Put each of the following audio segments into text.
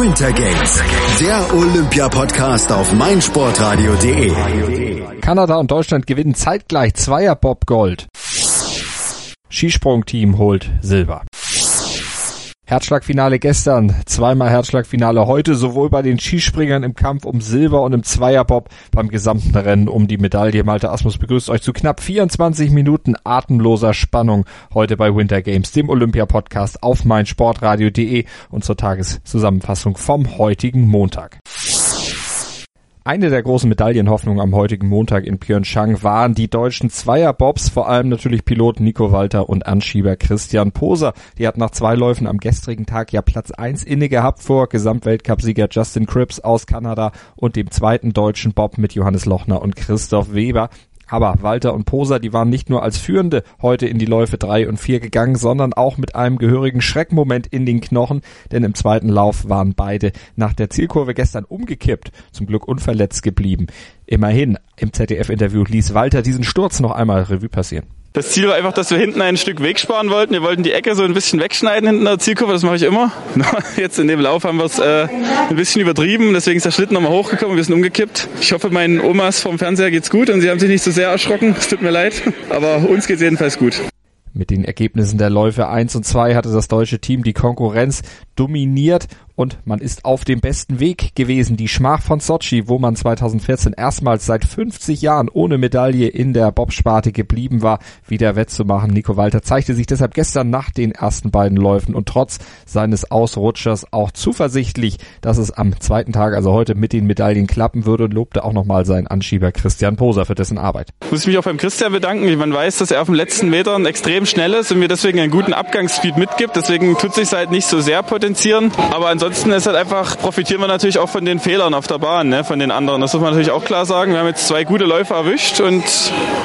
Winter Games, der Olympia-Podcast auf meinsportradio.de. Kanada und Deutschland gewinnen zeitgleich Zweier Bob Gold. Skisprungteam holt Silber. Herzschlagfinale gestern, zweimal Herzschlagfinale heute, sowohl bei den Skispringern im Kampf um Silber und im Zweierbob beim gesamten Rennen um die Medaille. Malte Asmus begrüßt euch zu knapp 24 Minuten atemloser Spannung heute bei Winter Games, dem Olympia-Podcast auf meinsportradio.de und zur Tageszusammenfassung vom heutigen Montag. Eine der großen Medaillenhoffnungen am heutigen Montag in Pyeongchang waren die deutschen Zweierbobs, vor allem natürlich Pilot Nico Walter und Anschieber Christian Poser. Die hat nach zwei Läufen am gestrigen Tag ja Platz eins inne gehabt vor Gesamtweltcupsieger Justin Cripps aus Kanada und dem zweiten deutschen Bob mit Johannes Lochner und Christoph Weber. Aber Walter und Poser, die waren nicht nur als Führende heute in die Läufe drei und vier gegangen, sondern auch mit einem gehörigen Schreckmoment in den Knochen, denn im zweiten Lauf waren beide nach der Zielkurve gestern umgekippt, zum Glück unverletzt geblieben. Immerhin, im ZDF-Interview ließ Walter diesen Sturz noch einmal Revue passieren. Das Ziel war einfach, dass wir hinten ein Stück Weg sparen wollten. Wir wollten die Ecke so ein bisschen wegschneiden hinten der Zielkurve, das mache ich immer. Jetzt in dem Lauf haben wir es äh, ein bisschen übertrieben, deswegen ist der Schlitten nochmal hochgekommen wir sind umgekippt. Ich hoffe, meinen Omas vom Fernseher geht's gut und sie haben sich nicht so sehr erschrocken. Es tut mir leid, aber uns geht's jedenfalls gut. Mit den Ergebnissen der Läufe 1 und 2 hatte das deutsche Team die Konkurrenz dominiert und man ist auf dem besten Weg gewesen. Die Schmach von Sochi, wo man 2014 erstmals seit 50 Jahren ohne Medaille in der Bobsparte geblieben war, wieder wettzumachen. Nico Walter zeigte sich deshalb gestern nach den ersten beiden Läufen und trotz seines Ausrutschers auch zuversichtlich, dass es am zweiten Tag, also heute, mit den Medaillen klappen würde und lobte auch nochmal seinen Anschieber Christian Poser für dessen Arbeit. Ich muss mich auch beim Christian bedanken. Man weiß, dass er auf den letzten Metern extrem schnell ist und mir deswegen einen guten Abgangsspeed mitgibt. Deswegen tut sich halt nicht so sehr potenzieren. Aber ansonsten ist halt einfach, profitieren wir natürlich auch von den Fehlern auf der Bahn, ne, von den anderen. Das muss man natürlich auch klar sagen. Wir haben jetzt zwei gute Läufer erwischt und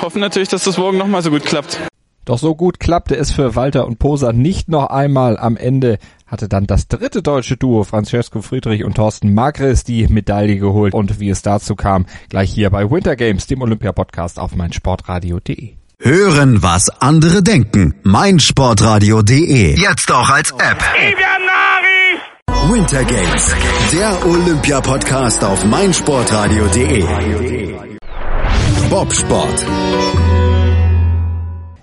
hoffen natürlich, dass das morgen nochmal so gut klappt. Doch so gut klappte es für Walter und Poser nicht noch einmal. Am Ende hatte dann das dritte deutsche Duo Francesco Friedrich und Thorsten Magres die Medaille geholt. Und wie es dazu kam, gleich hier bei Winter Games, dem Olympia-Podcast auf meinsportradio.de. Hören, was andere denken. meinsportradio.de. Jetzt auch als App. Winter Games, der Olympia-Podcast auf meinsportradio.de. Bobsport.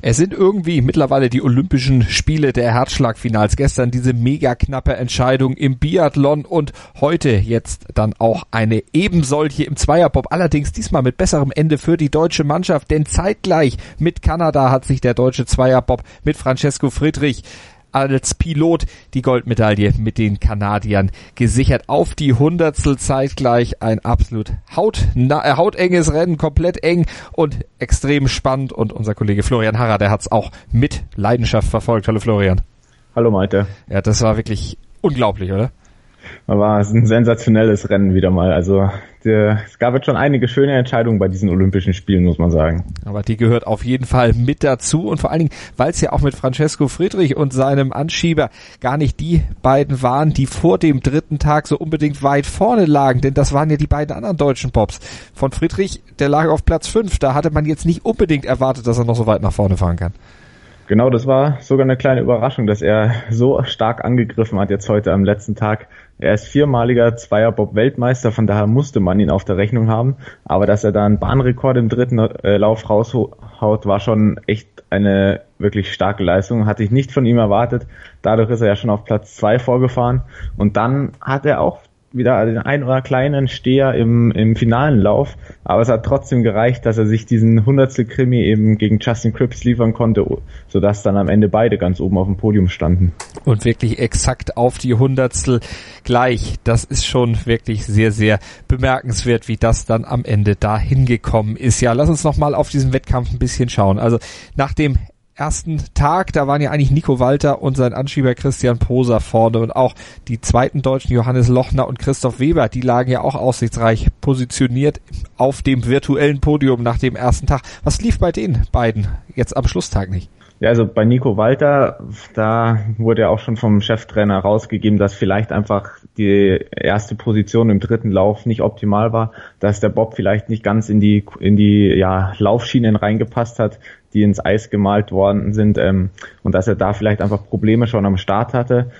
Es sind irgendwie mittlerweile die Olympischen Spiele der Herzschlagfinals. Gestern diese mega knappe Entscheidung im Biathlon und heute jetzt dann auch eine ebensolche im Zweierbob. Allerdings diesmal mit besserem Ende für die deutsche Mannschaft, denn zeitgleich mit Kanada hat sich der deutsche Zweierbob mit Francesco Friedrich als Pilot die Goldmedaille mit den Kanadiern gesichert. Auf die Hundertstel zeitgleich ein absolut haut, na, äh, hautenges Rennen, komplett eng und extrem spannend. Und unser Kollege Florian Harrer, der hat es auch mit Leidenschaft verfolgt. Hallo Florian. Hallo Malte. Ja, das war wirklich unglaublich, oder? War ein sensationelles Rennen wieder mal. Also der, es gab jetzt schon einige schöne Entscheidungen bei diesen Olympischen Spielen, muss man sagen. Aber die gehört auf jeden Fall mit dazu und vor allen Dingen, weil es ja auch mit Francesco Friedrich und seinem Anschieber gar nicht die beiden waren, die vor dem dritten Tag so unbedingt weit vorne lagen, denn das waren ja die beiden anderen deutschen Pops. Von Friedrich, der lag auf Platz fünf, da hatte man jetzt nicht unbedingt erwartet, dass er noch so weit nach vorne fahren kann. Genau, das war sogar eine kleine Überraschung, dass er so stark angegriffen hat jetzt heute am letzten Tag. Er ist viermaliger Zweierbob-Weltmeister, von daher musste man ihn auf der Rechnung haben. Aber dass er da einen Bahnrekord im dritten äh, Lauf raushaut, war schon echt eine wirklich starke Leistung. Hatte ich nicht von ihm erwartet. Dadurch ist er ja schon auf Platz zwei vorgefahren. Und dann hat er auch wieder den ein oder kleinen Steher im, im finalen Lauf, aber es hat trotzdem gereicht, dass er sich diesen Hundertstel Krimi eben gegen Justin Cripps liefern konnte, sodass dann am Ende beide ganz oben auf dem Podium standen. Und wirklich exakt auf die Hundertstel gleich. Das ist schon wirklich sehr, sehr bemerkenswert, wie das dann am Ende da hingekommen ist. Ja, lass uns nochmal auf diesen Wettkampf ein bisschen schauen. Also nach dem ersten Tag, da waren ja eigentlich Nico Walter und sein Anschieber Christian Poser vorne und auch die zweiten Deutschen Johannes Lochner und Christoph Weber, die lagen ja auch aussichtsreich positioniert auf dem virtuellen Podium nach dem ersten Tag. Was lief bei den beiden jetzt am Schlusstag nicht? Ja, also bei Nico Walter, da wurde ja auch schon vom Cheftrainer rausgegeben, dass vielleicht einfach die erste Position im dritten Lauf nicht optimal war, dass der Bob vielleicht nicht ganz in die in die ja, Laufschienen reingepasst hat, die ins Eis gemalt worden sind ähm, und dass er da vielleicht einfach Probleme schon am Start hatte.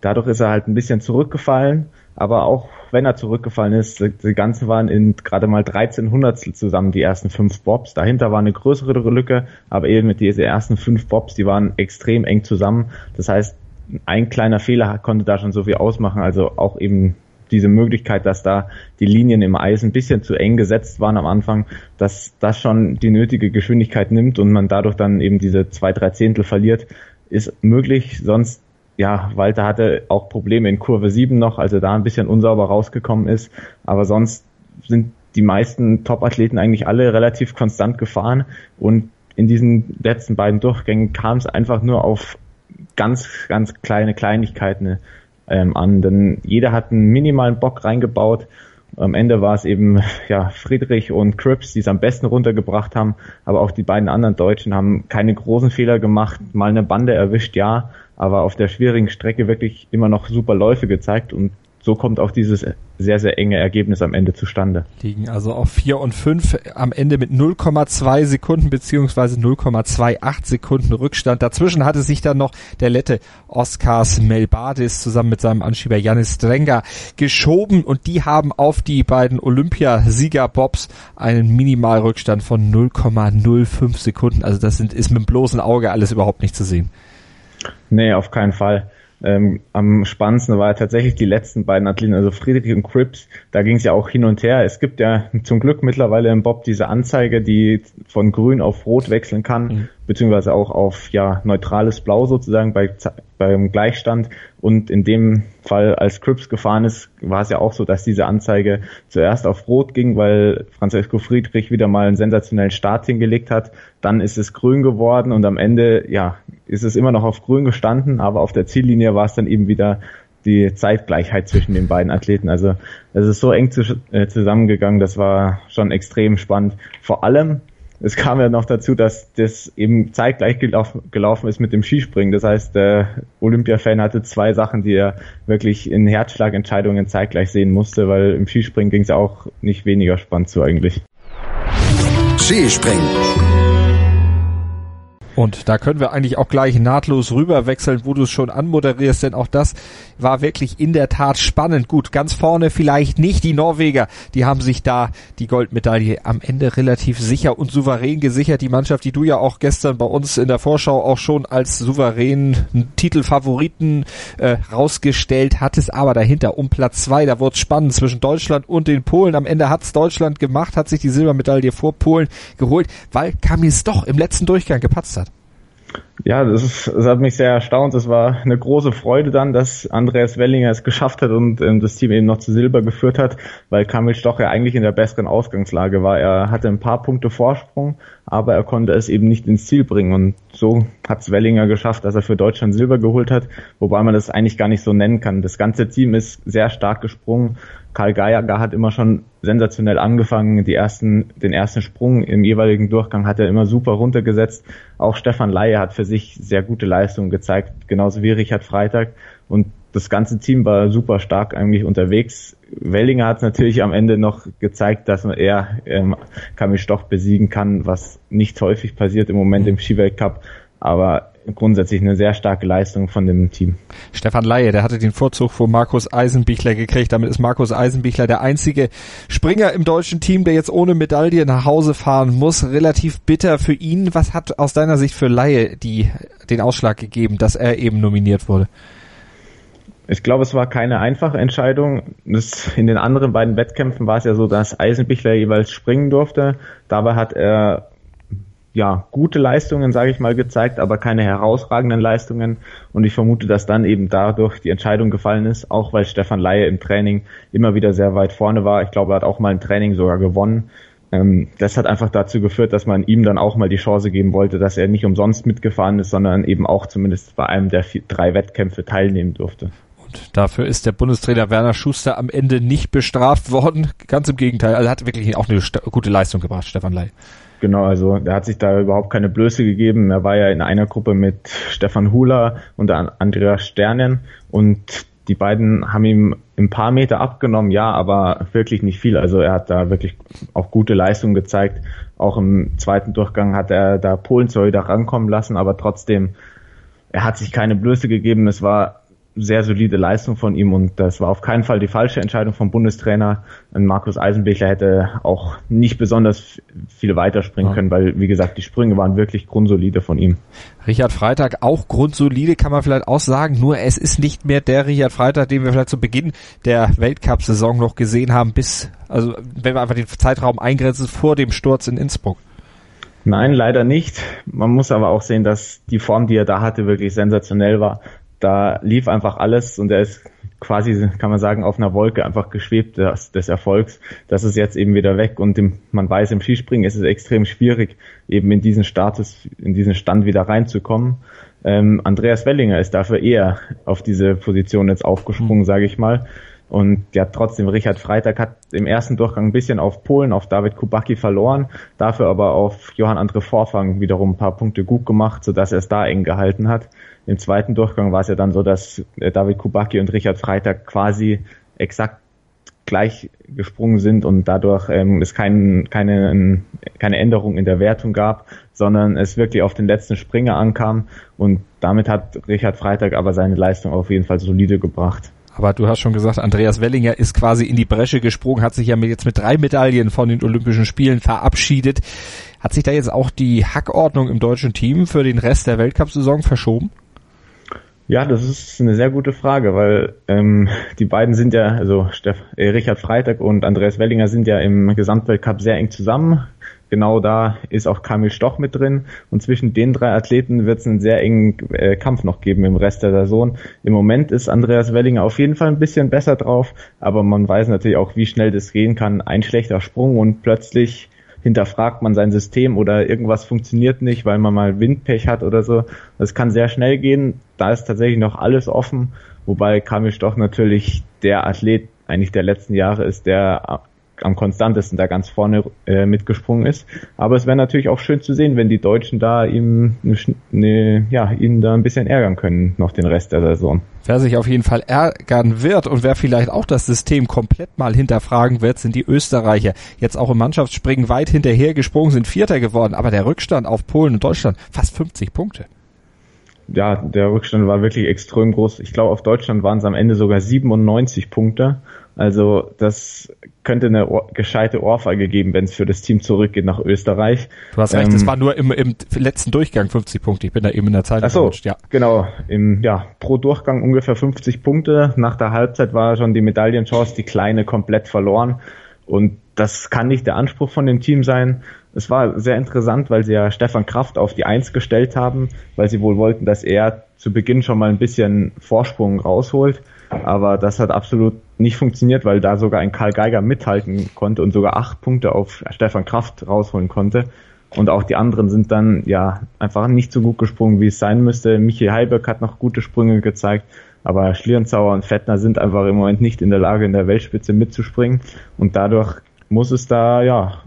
Dadurch ist er halt ein bisschen zurückgefallen, aber auch wenn er zurückgefallen ist, die ganzen waren in gerade mal 13 Hundertstel zusammen, die ersten fünf Bobs. Dahinter war eine größere Lücke, aber eben mit diesen ersten fünf Bobs, die waren extrem eng zusammen. Das heißt, ein kleiner Fehler konnte da schon so viel ausmachen, also auch eben diese Möglichkeit, dass da die Linien im Eis ein bisschen zu eng gesetzt waren am Anfang, dass das schon die nötige Geschwindigkeit nimmt und man dadurch dann eben diese zwei, drei Zehntel verliert, ist möglich. Sonst, ja, Walter hatte auch Probleme in Kurve 7 noch, als er da ein bisschen unsauber rausgekommen ist. Aber sonst sind die meisten Top-Athleten eigentlich alle relativ konstant gefahren und in diesen letzten beiden Durchgängen kam es einfach nur auf ganz, ganz kleine Kleinigkeiten ähm, an, denn jeder hat einen minimalen Bock reingebaut. Am Ende war es eben ja Friedrich und Cripps, die es am besten runtergebracht haben, aber auch die beiden anderen Deutschen haben keine großen Fehler gemacht, mal eine Bande erwischt, ja, aber auf der schwierigen Strecke wirklich immer noch super Läufe gezeigt und so kommt auch dieses sehr, sehr enge Ergebnis am Ende zustande. Liegen also auf 4 und 5 am Ende mit 0,2 Sekunden beziehungsweise 0,28 Sekunden Rückstand. Dazwischen hatte sich dann noch der Lette Oskars Melbadis zusammen mit seinem Anschieber Janis Strenger geschoben und die haben auf die beiden Olympiasieger Bobs einen Minimalrückstand von 0,05 Sekunden. Also das sind, ist mit dem bloßen Auge alles überhaupt nicht zu sehen. Nee, auf keinen Fall. Ähm, am spannendsten war tatsächlich die letzten beiden Athleten, also Friedrich und Cripps. Da ging es ja auch hin und her. Es gibt ja zum Glück mittlerweile im Bob diese Anzeige, die von grün auf rot wechseln kann, mhm. Beziehungsweise auch auf ja neutrales Blau sozusagen bei, beim Gleichstand. Und in dem Fall, als Cripps gefahren ist, war es ja auch so, dass diese Anzeige zuerst auf rot ging, weil Francesco Friedrich wieder mal einen sensationellen Start hingelegt hat. Dann ist es grün geworden und am Ende, ja, ist es immer noch auf grün gestanden, aber auf der Ziellinie war es dann eben wieder die Zeitgleichheit zwischen den beiden Athleten. Also es ist so eng zu, äh, zusammengegangen, das war schon extrem spannend. Vor allem, es kam ja noch dazu, dass das eben zeitgleich gelaufen, gelaufen ist mit dem Skispringen. Das heißt, der Olympia-Fan hatte zwei Sachen, die er wirklich in Herzschlagentscheidungen zeitgleich sehen musste, weil im Skispringen ging es auch nicht weniger spannend zu eigentlich. Skispringen. Und da können wir eigentlich auch gleich nahtlos rüber wechseln, wo du es schon anmoderierst, denn auch das war wirklich in der Tat spannend. Gut, ganz vorne vielleicht nicht die Norweger, die haben sich da die Goldmedaille am Ende relativ sicher und souverän gesichert. Die Mannschaft, die du ja auch gestern bei uns in der Vorschau auch schon als souveränen Titelfavoriten äh, rausgestellt hattest, aber dahinter um Platz zwei, da wurde es spannend zwischen Deutschland und den Polen. Am Ende hat's Deutschland gemacht, hat sich die Silbermedaille vor Polen geholt, weil Kamis doch im letzten Durchgang gepatzt hat. Ja, das, ist, das hat mich sehr erstaunt. Es war eine große Freude dann, dass Andreas Wellinger es geschafft hat und ähm, das Team eben noch zu Silber geführt hat, weil Kamil Stoch ja eigentlich in der besseren Ausgangslage war. Er hatte ein paar Punkte Vorsprung, aber er konnte es eben nicht ins Ziel bringen. Und so hat es Wellinger geschafft, dass er für Deutschland Silber geholt hat, wobei man das eigentlich gar nicht so nennen kann. Das ganze Team ist sehr stark gesprungen. Karl Geiger hat immer schon sensationell angefangen. Die ersten, den ersten Sprung im jeweiligen Durchgang hat er immer super runtergesetzt. Auch Stefan Laie hat für sich sehr gute Leistungen gezeigt, genauso wie Richard Freitag. Und das ganze Team war super stark eigentlich unterwegs. Wellinger hat natürlich am Ende noch gezeigt, dass eher ähm, Kamil Stoch besiegen kann, was nicht häufig passiert im Moment im Skiweltcup. Aber grundsätzlich eine sehr starke Leistung von dem Team. Stefan Laie, der hatte den Vorzug vor Markus Eisenbichler gekriegt. Damit ist Markus Eisenbichler der einzige Springer im deutschen Team, der jetzt ohne Medaille nach Hause fahren muss. Relativ bitter für ihn. Was hat aus deiner Sicht für Laie die, den Ausschlag gegeben, dass er eben nominiert wurde? Ich glaube, es war keine einfache Entscheidung. Das, in den anderen beiden Wettkämpfen war es ja so, dass Eisenbichler jeweils springen durfte. Dabei hat er ja, gute Leistungen, sage ich mal, gezeigt, aber keine herausragenden Leistungen. Und ich vermute, dass dann eben dadurch die Entscheidung gefallen ist, auch weil Stefan Laie im Training immer wieder sehr weit vorne war. Ich glaube, er hat auch mal im Training sogar gewonnen. Ähm, das hat einfach dazu geführt, dass man ihm dann auch mal die Chance geben wollte, dass er nicht umsonst mitgefahren ist, sondern eben auch zumindest bei einem der vier, drei Wettkämpfe teilnehmen durfte. Und dafür ist der Bundestrainer Werner Schuster am Ende nicht bestraft worden. Ganz im Gegenteil, er hat wirklich auch eine gute Leistung gebracht, Stefan Lai. Genau, also er hat sich da überhaupt keine Blöße gegeben. Er war ja in einer Gruppe mit Stefan Hula und Andreas Sternen und die beiden haben ihm ein paar Meter abgenommen, ja, aber wirklich nicht viel. Also er hat da wirklich auch gute Leistungen gezeigt. Auch im zweiten Durchgang hat er da Polen zwar wieder rankommen lassen, aber trotzdem, er hat sich keine Blöße gegeben. Es war sehr solide Leistung von ihm und das war auf keinen Fall die falsche Entscheidung vom Bundestrainer. Und Markus Eisenbichler hätte auch nicht besonders viel weiterspringen können, weil, wie gesagt, die Sprünge waren wirklich grundsolide von ihm. Richard Freitag auch grundsolide, kann man vielleicht auch sagen, nur es ist nicht mehr der Richard Freitag, den wir vielleicht zu Beginn der Weltcup-Saison noch gesehen haben, bis, also wenn wir einfach den Zeitraum eingrenzen, vor dem Sturz in Innsbruck. Nein, leider nicht. Man muss aber auch sehen, dass die Form, die er da hatte, wirklich sensationell war. Da lief einfach alles und er ist quasi, kann man sagen, auf einer Wolke einfach geschwebt des, des Erfolgs. Das ist jetzt eben wieder weg und im, man weiß, im Skispringen ist es extrem schwierig, eben in diesen Status, in diesen Stand wieder reinzukommen. Ähm, Andreas Wellinger ist dafür eher auf diese Position jetzt aufgesprungen, mhm. sage ich mal. Und ja, trotzdem, Richard Freitag hat im ersten Durchgang ein bisschen auf Polen, auf David Kubacki verloren, dafür aber auf Johann Andre Vorfang wiederum ein paar Punkte gut gemacht, sodass er es da eng gehalten hat. Im zweiten Durchgang war es ja dann so, dass äh, David Kubacki und Richard Freitag quasi exakt gleich gesprungen sind und dadurch ähm, es kein, keine, keine Änderung in der Wertung gab, sondern es wirklich auf den letzten Springer ankam und damit hat Richard Freitag aber seine Leistung auf jeden Fall solide gebracht. Aber du hast schon gesagt, Andreas Wellinger ist quasi in die Bresche gesprungen, hat sich ja jetzt mit drei Medaillen von den Olympischen Spielen verabschiedet. Hat sich da jetzt auch die Hackordnung im deutschen Team für den Rest der Weltcup-Saison verschoben? Ja, das ist eine sehr gute Frage, weil ähm, die beiden sind ja, also Steff, äh, Richard Freitag und Andreas Wellinger sind ja im Gesamtweltcup sehr eng zusammen genau da ist auch Kamil Stoch mit drin. Und zwischen den drei Athleten wird es einen sehr engen äh, Kampf noch geben im Rest der Saison. Im Moment ist Andreas Wellinger auf jeden Fall ein bisschen besser drauf, aber man weiß natürlich auch, wie schnell das gehen kann. Ein schlechter Sprung und plötzlich hinterfragt man sein System oder irgendwas funktioniert nicht, weil man mal Windpech hat oder so. Das kann sehr schnell gehen. Da ist tatsächlich noch alles offen, wobei Kamil Stoch natürlich der Athlet eigentlich der letzten Jahre ist, der am konstantesten da ganz vorne äh, mitgesprungen ist. Aber es wäre natürlich auch schön zu sehen, wenn die Deutschen da ihm eine, ja, ihn da ein bisschen ärgern können, noch den Rest der Saison. Wer sich auf jeden Fall ärgern wird und wer vielleicht auch das System komplett mal hinterfragen wird, sind die Österreicher. Jetzt auch im Mannschaftsspringen weit hinterher gesprungen, sind Vierter geworden, aber der Rückstand auf Polen und Deutschland fast 50 Punkte ja, der Rückstand war wirklich extrem groß. Ich glaube, auf Deutschland waren es am Ende sogar 97 Punkte. Also das könnte eine Ohr, gescheite Ohrfeige geben, wenn es für das Team zurückgeht nach Österreich. Du hast recht, es ähm, war nur im, im letzten Durchgang 50 Punkte. Ich bin da eben in der Zeit ach so, ja. Genau, im, ja, pro Durchgang ungefähr 50 Punkte. Nach der Halbzeit war schon die Medaillenchance, die kleine, komplett verloren. Und das kann nicht der Anspruch von dem Team sein. Es war sehr interessant, weil sie ja Stefan Kraft auf die Eins gestellt haben, weil sie wohl wollten, dass er zu Beginn schon mal ein bisschen Vorsprung rausholt. Aber das hat absolut nicht funktioniert, weil da sogar ein Karl Geiger mithalten konnte und sogar acht Punkte auf Stefan Kraft rausholen konnte. Und auch die anderen sind dann ja einfach nicht so gut gesprungen, wie es sein müsste. Michi Heiberg hat noch gute Sprünge gezeigt, aber Schlierenzauer und Fettner sind einfach im Moment nicht in der Lage, in der Weltspitze mitzuspringen. Und dadurch muss es da ja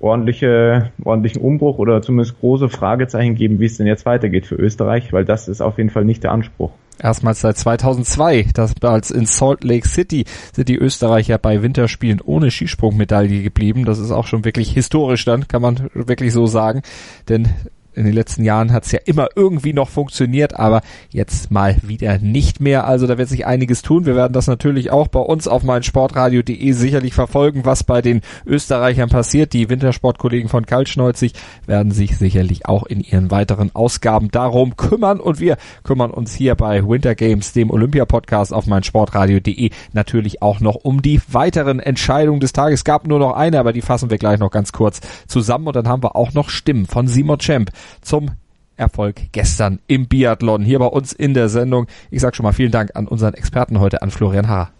ordentliche, ordentlichen Umbruch oder zumindest große Fragezeichen geben, wie es denn jetzt weitergeht für Österreich, weil das ist auf jeden Fall nicht der Anspruch. Erstmals seit 2002, das als in Salt Lake City sind die Österreicher bei Winterspielen ohne Skisprungmedaille geblieben. Das ist auch schon wirklich historisch dann, kann man wirklich so sagen, denn in den letzten Jahren hat es ja immer irgendwie noch funktioniert, aber jetzt mal wieder nicht mehr. Also da wird sich einiges tun. Wir werden das natürlich auch bei uns auf meinsportradio.de sicherlich verfolgen, was bei den Österreichern passiert. Die Wintersportkollegen von Kaltschneuzig werden sich sicherlich auch in ihren weiteren Ausgaben darum kümmern und wir kümmern uns hier bei Winter Games, dem Olympia-Podcast auf meinsportradio.de natürlich auch noch um die weiteren Entscheidungen des Tages. Es gab nur noch eine, aber die fassen wir gleich noch ganz kurz zusammen und dann haben wir auch noch Stimmen von Simon Champ zum Erfolg gestern im Biathlon hier bei uns in der Sendung. Ich sage schon mal vielen Dank an unseren Experten heute, an Florian Harrer.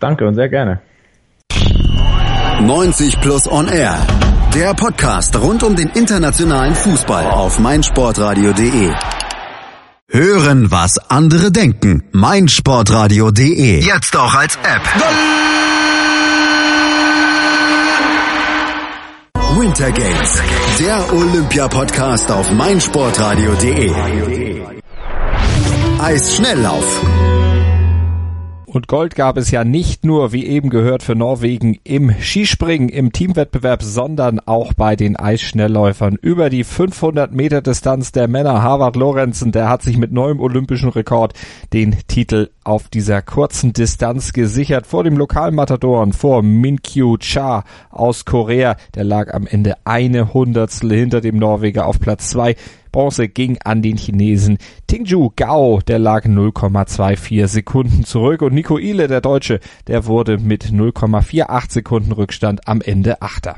Danke und sehr gerne. 90 Plus On Air. Der Podcast rund um den internationalen Fußball auf meinsportradio.de. Hören, was andere denken. meinsportradio.de. Jetzt auch als App. Winter Games, der Olympia-Podcast auf meinsportradio.de. Eisschnelllauf. Und Gold gab es ja nicht nur, wie eben gehört, für Norwegen im Skispringen, im Teamwettbewerb, sondern auch bei den Eisschnellläufern. Über die 500 Meter Distanz der Männer Harvard Lorenzen, der hat sich mit neuem olympischen Rekord den Titel auf dieser kurzen Distanz gesichert vor dem Lokalmatadoren, vor Minkyu Cha aus Korea. Der lag am Ende eine Hundertstel hinter dem Norweger auf Platz zwei. Bronze ging an den Chinesen Tingju Gao, der lag 0,24 Sekunden zurück und Nico Ile, der Deutsche, der wurde mit 0,48 Sekunden Rückstand am Ende Achter.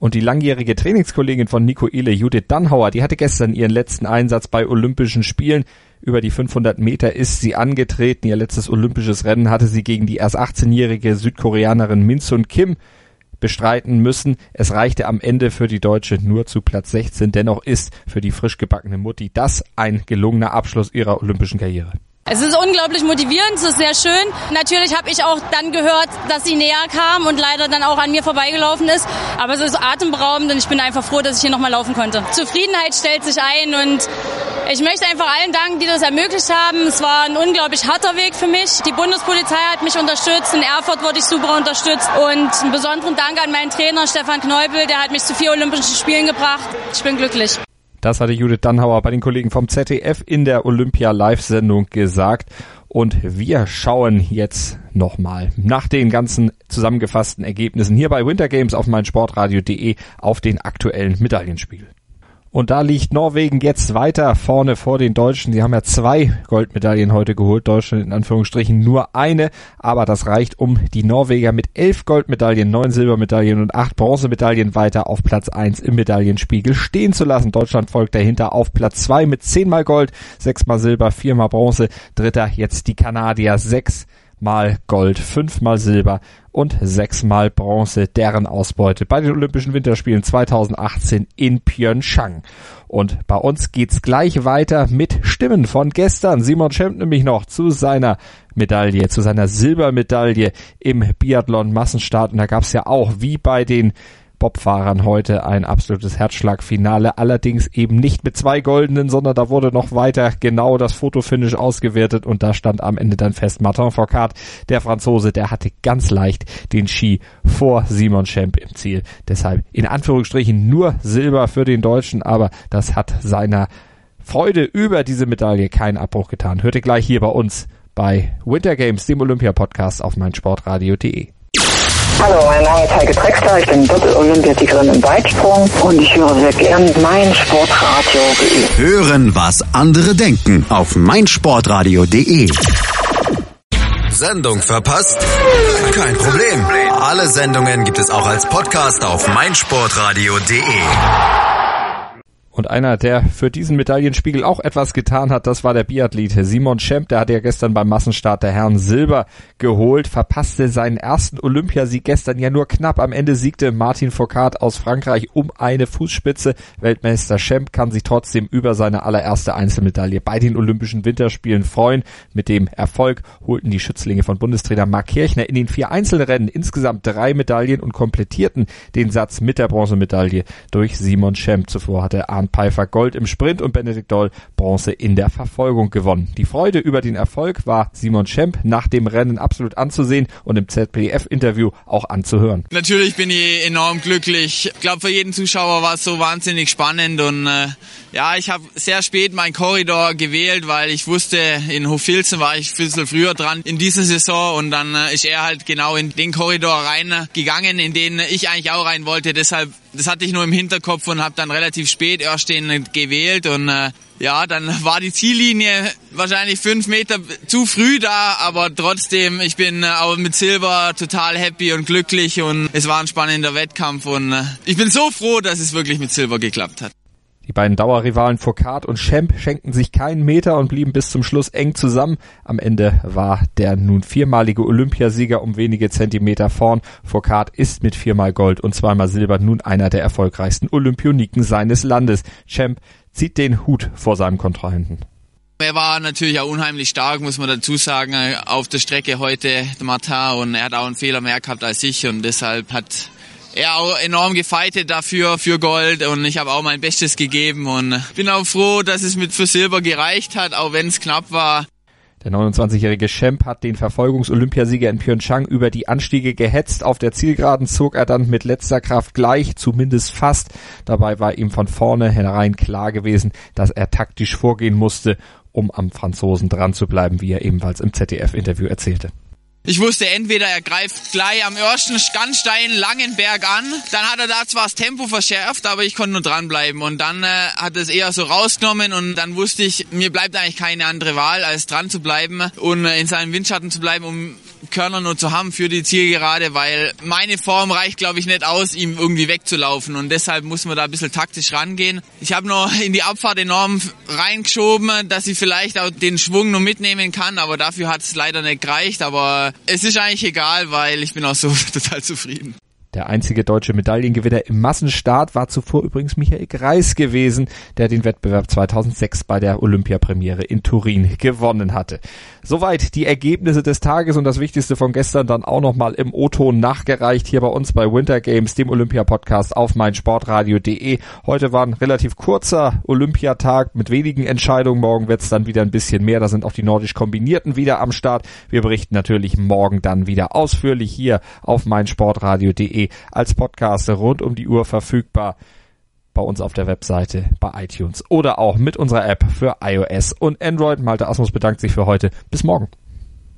Und die langjährige Trainingskollegin von Nico Ile, Judith Dannhauer, die hatte gestern ihren letzten Einsatz bei Olympischen Spielen. Über die 500 Meter ist sie angetreten. Ihr letztes olympisches Rennen hatte sie gegen die erst 18-jährige Südkoreanerin Min Sun Kim bestreiten müssen. Es reichte am Ende für die Deutsche nur zu Platz 16. Dennoch ist für die frisch gebackene Mutti das ein gelungener Abschluss ihrer olympischen Karriere. Es ist unglaublich motivierend, es ist sehr schön. Natürlich habe ich auch dann gehört, dass sie näher kam und leider dann auch an mir vorbeigelaufen ist. Aber es ist atemberaubend und ich bin einfach froh, dass ich hier nochmal laufen konnte. Zufriedenheit stellt sich ein und ich möchte einfach allen danken, die das ermöglicht haben. Es war ein unglaublich harter Weg für mich. Die Bundespolizei hat mich unterstützt, in Erfurt wurde ich super unterstützt und einen besonderen Dank an meinen Trainer Stefan Kneubel, der hat mich zu vier Olympischen Spielen gebracht. Ich bin glücklich. Das hatte Judith Dannhauer bei den Kollegen vom ZDF in der Olympia Live-Sendung gesagt. Und wir schauen jetzt nochmal nach den ganzen zusammengefassten Ergebnissen hier bei Winter Games auf meinsportradio.de auf den aktuellen Medaillenspiegel. Und da liegt Norwegen jetzt weiter vorne vor den Deutschen. Sie haben ja zwei Goldmedaillen heute geholt, Deutschland in Anführungsstrichen nur eine, aber das reicht, um die Norweger mit elf Goldmedaillen, neun Silbermedaillen und acht Bronzemedaillen weiter auf Platz eins im Medaillenspiegel stehen zu lassen. Deutschland folgt dahinter auf Platz zwei mit zehnmal Gold, sechsmal Silber, viermal Bronze. Dritter jetzt die Kanadier, sechs mal Gold, fünfmal Silber und sechsmal Bronze, deren Ausbeute bei den Olympischen Winterspielen 2018 in Pyeongchang. Und bei uns geht's gleich weiter mit Stimmen von gestern. Simon Schemp nämlich noch zu seiner Medaille, zu seiner Silbermedaille im Biathlon Massenstart. Und da gab's ja auch, wie bei den Bobfahrern heute ein absolutes Herzschlagfinale. Allerdings eben nicht mit zwei goldenen, sondern da wurde noch weiter genau das Fotofinish ausgewertet und da stand am Ende dann fest Martin Foucault, der Franzose, der hatte ganz leicht den Ski vor Simon Schemp im Ziel. Deshalb in Anführungsstrichen nur Silber für den Deutschen, aber das hat seiner Freude über diese Medaille keinen Abbruch getan. Hört ihr gleich hier bei uns bei Winter Games, dem Olympia-Podcast auf meinsportradio.de. Hallo, mein Name ist Heike Drexler, ich bin Doppel-Olympiasiegerin im Weitsprung und ich höre sehr gern mein Sportradio. Hören, was andere denken auf meinsportradio.de. Sendung verpasst? Kein Problem. Alle Sendungen gibt es auch als Podcast auf meinsportradio.de. Und einer, der für diesen Medaillenspiegel auch etwas getan hat, das war der Biathlet Simon Schemp. Der hat ja gestern beim Massenstart der Herren Silber geholt, verpasste seinen ersten Olympiasieg gestern ja nur knapp. Am Ende siegte Martin Foucault aus Frankreich um eine Fußspitze. Weltmeister Schemp kann sich trotzdem über seine allererste Einzelmedaille bei den Olympischen Winterspielen freuen. Mit dem Erfolg holten die Schützlinge von Bundestrainer Mark Kirchner in den vier Einzelrennen insgesamt drei Medaillen und komplettierten den Satz mit der Bronzemedaille durch Simon Schemp. Zuvor hatte Arndt Pfeiffer Gold im Sprint und Benedikt Doll Bronze in der Verfolgung gewonnen. Die Freude über den Erfolg war Simon Schemp nach dem Rennen absolut anzusehen und im ZPF-Interview auch anzuhören. Natürlich bin ich enorm glücklich. Ich glaube, für jeden Zuschauer war es so wahnsinnig spannend und äh, ja, ich habe sehr spät meinen Korridor gewählt, weil ich wusste, in Hofilzen war ich ein bisschen früher dran in dieser Saison und dann äh, ist er halt genau in den Korridor reingegangen, in den ich eigentlich auch rein wollte. Deshalb, das hatte ich nur im Hinterkopf und habe dann relativ spät erst den gewählt und äh, ja, dann war die Ziellinie wahrscheinlich fünf Meter zu früh da, aber trotzdem, ich bin äh, auch mit Silber total happy und glücklich und es war ein spannender Wettkampf und äh, ich bin so froh, dass es wirklich mit Silber geklappt hat. Die beiden Dauerrivalen Foucault und Schemp schenkten sich keinen Meter und blieben bis zum Schluss eng zusammen. Am Ende war der nun viermalige Olympiasieger um wenige Zentimeter vorn. Foucault ist mit viermal Gold und zweimal Silber nun einer der erfolgreichsten Olympioniken seines Landes. Schemp zieht den Hut vor seinem Kontrahenten. Er war natürlich auch unheimlich stark, muss man dazu sagen, auf der Strecke heute, der Martin, und er hat auch einen Fehler mehr gehabt als ich und deshalb hat er auch enorm gefeitet dafür, für Gold und ich habe auch mein Bestes gegeben und bin auch froh, dass es mit für Silber gereicht hat, auch wenn es knapp war. Der 29-jährige Schemp hat den Verfolgungs-Olympiasieger in Pyeongchang über die Anstiege gehetzt. Auf der Zielgeraden zog er dann mit letzter Kraft gleich, zumindest fast. Dabei war ihm von vorne herein klar gewesen, dass er taktisch vorgehen musste, um am Franzosen dran zu bleiben, wie er ebenfalls im ZDF-Interview erzählte. Ich wusste entweder er greift gleich am ersten ganz steilen langen Berg an, dann hat er da zwar das Tempo verschärft, aber ich konnte nur dranbleiben. Und dann äh, hat es eher so rausgenommen und dann wusste ich, mir bleibt eigentlich keine andere Wahl, als dran zu bleiben und äh, in seinem Windschatten zu bleiben, um Körner nur zu haben für die Zielgerade, weil meine Form reicht, glaube ich, nicht aus, ihm irgendwie wegzulaufen. Und deshalb muss man da ein bisschen taktisch rangehen. Ich habe noch in die Abfahrt enorm reingeschoben, dass ich vielleicht auch den Schwung nur mitnehmen kann, aber dafür hat es leider nicht gereicht, aber es ist eigentlich egal, weil ich bin auch so total zufrieden. Der einzige deutsche Medaillengewinner im Massenstart war zuvor übrigens Michael Greis gewesen, der den Wettbewerb 2006 bei der Olympiapremiere in Turin gewonnen hatte. Soweit die Ergebnisse des Tages und das Wichtigste von gestern dann auch nochmal im O-Ton nachgereicht hier bei uns bei Winter Games, dem Olympia-Podcast auf meinsportradio.de. Heute war ein relativ kurzer Olympiatag mit wenigen Entscheidungen. Morgen wird's dann wieder ein bisschen mehr. Da sind auch die nordisch Kombinierten wieder am Start. Wir berichten natürlich morgen dann wieder ausführlich hier auf meinsportradio.de als Podcast rund um die Uhr verfügbar bei uns auf der Webseite, bei iTunes oder auch mit unserer App für iOS und Android. Malte Asmus bedankt sich für heute. Bis morgen.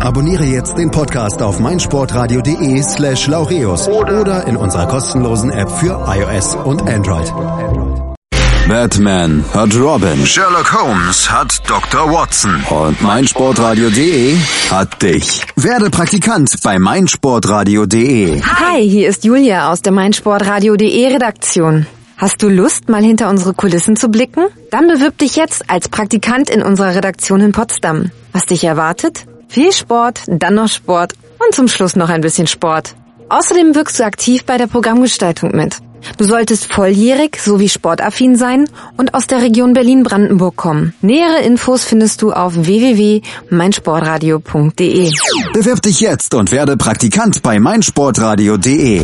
Abonniere jetzt den Podcast auf meinsportradio.de slash laureus oder in unserer kostenlosen App für iOS und Android. Batman hat Robin. Sherlock Holmes hat Dr. Watson. Und meinsportradio.de hat dich. Werde Praktikant bei meinsportradio.de. Hi, hier ist Julia aus der meinsportradio.de Redaktion. Hast du Lust, mal hinter unsere Kulissen zu blicken? Dann bewirb dich jetzt als Praktikant in unserer Redaktion in Potsdam. Was dich erwartet? Viel Sport, dann noch Sport und zum Schluss noch ein bisschen Sport. Außerdem wirkst du aktiv bei der Programmgestaltung mit. Du solltest volljährig sowie sportaffin sein und aus der Region Berlin-Brandenburg kommen. Nähere Infos findest du auf www.meinsportradio.de. Bewirb dich jetzt und werde Praktikant bei meinsportradio.de.